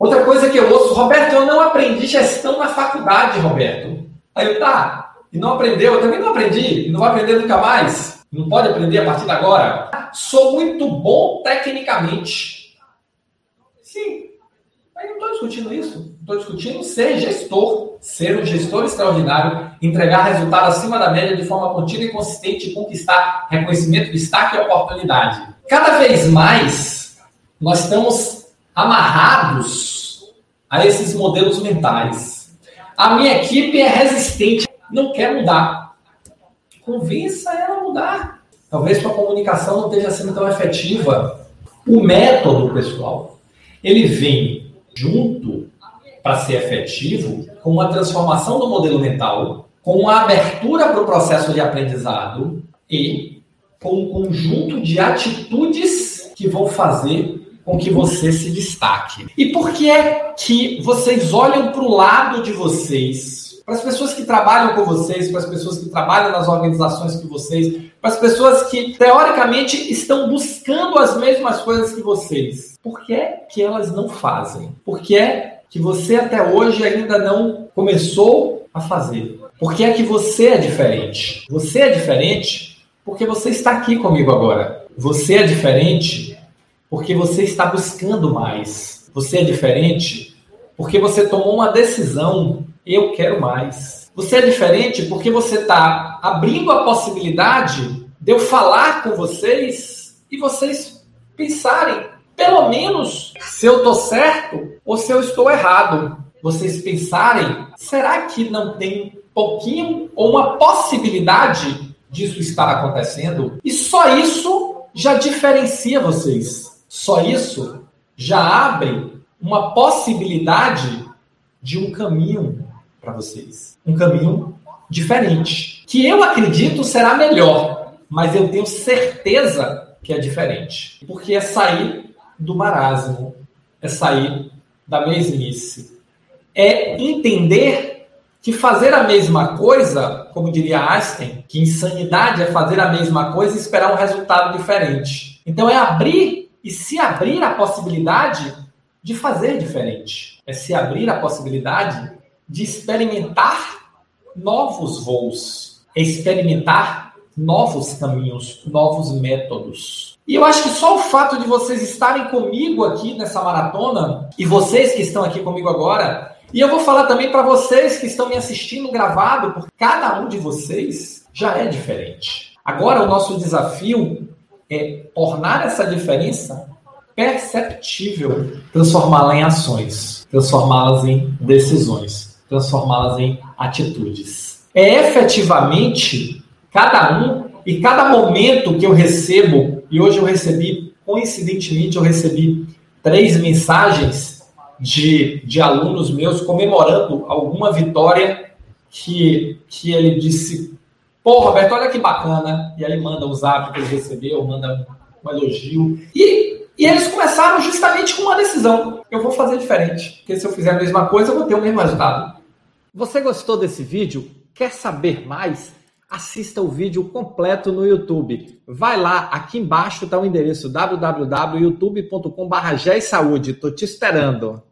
Outra coisa que eu ouço, Roberto, eu não aprendi gestão na faculdade, Roberto. Aí eu, tá, e não aprendeu, eu também não aprendi, e não vai aprender nunca mais. Não pode aprender a partir de agora. Sou muito bom tecnicamente. Sim, mas não estou discutindo isso. Estou discutindo ser gestor, ser um gestor extraordinário, entregar resultado acima da média de forma contínua e consistente e conquistar reconhecimento, destaque e oportunidade. Cada vez mais nós estamos amarrados a esses modelos mentais. A minha equipe é resistente, não quer mudar. Convença ela a mudar. Talvez sua comunicação não esteja sendo tão efetiva. O método, pessoal, ele vem junto para ser efetivo com a transformação do modelo mental, com a abertura para o processo de aprendizado e com um conjunto de atitudes que vão fazer com que você se destaque. E por que é que vocês olham para o lado de vocês, para as pessoas que trabalham com vocês, para as pessoas que trabalham nas organizações que vocês, para as pessoas que teoricamente estão buscando as mesmas coisas que vocês? Por que, é que elas não fazem? Por que é que você até hoje ainda não começou a fazer? Por que é que você é diferente? Você é diferente porque você está aqui comigo agora. Você é diferente porque você está buscando mais. Você é diferente porque você tomou uma decisão. Eu quero mais. Você é diferente porque você está abrindo a possibilidade de eu falar com vocês e vocês pensarem, pelo menos, se eu estou certo ou se eu estou errado. Vocês pensarem, será que não tem pouquinho ou uma possibilidade disso estar acontecendo? E só isso já diferencia vocês. Só isso já abre uma possibilidade de um caminho para vocês. Um caminho diferente. Que eu acredito será melhor, mas eu tenho certeza que é diferente. Porque é sair do marasmo, é sair da mesmice. É entender que fazer a mesma coisa, como diria Einstein, que insanidade é fazer a mesma coisa e esperar um resultado diferente. Então é abrir e se abrir a possibilidade de fazer diferente. É se abrir a possibilidade de experimentar novos voos, é experimentar novos caminhos, novos métodos. E eu acho que só o fato de vocês estarem comigo aqui nessa maratona, e vocês que estão aqui comigo agora, e eu vou falar também para vocês que estão me assistindo gravado, porque cada um de vocês já é diferente. Agora o nosso desafio é tornar essa diferença perceptível, transformá-la em ações, transformá-las em decisões, transformá-las em atitudes. É efetivamente cada um e cada momento que eu recebo, e hoje eu recebi, coincidentemente, eu recebi três mensagens de, de alunos meus comemorando alguma vitória que, que ele disse Pô, Roberto, olha que bacana. E aí manda o zap que ele recebeu, manda um elogio. E, e eles começaram justamente com uma decisão. Eu vou fazer diferente. Porque se eu fizer a mesma coisa, eu vou ter o mesmo resultado. Você gostou desse vídeo? Quer saber mais? Assista o vídeo completo no YouTube. Vai lá, aqui embaixo está o endereço www.youtube.com.br. Estou te esperando.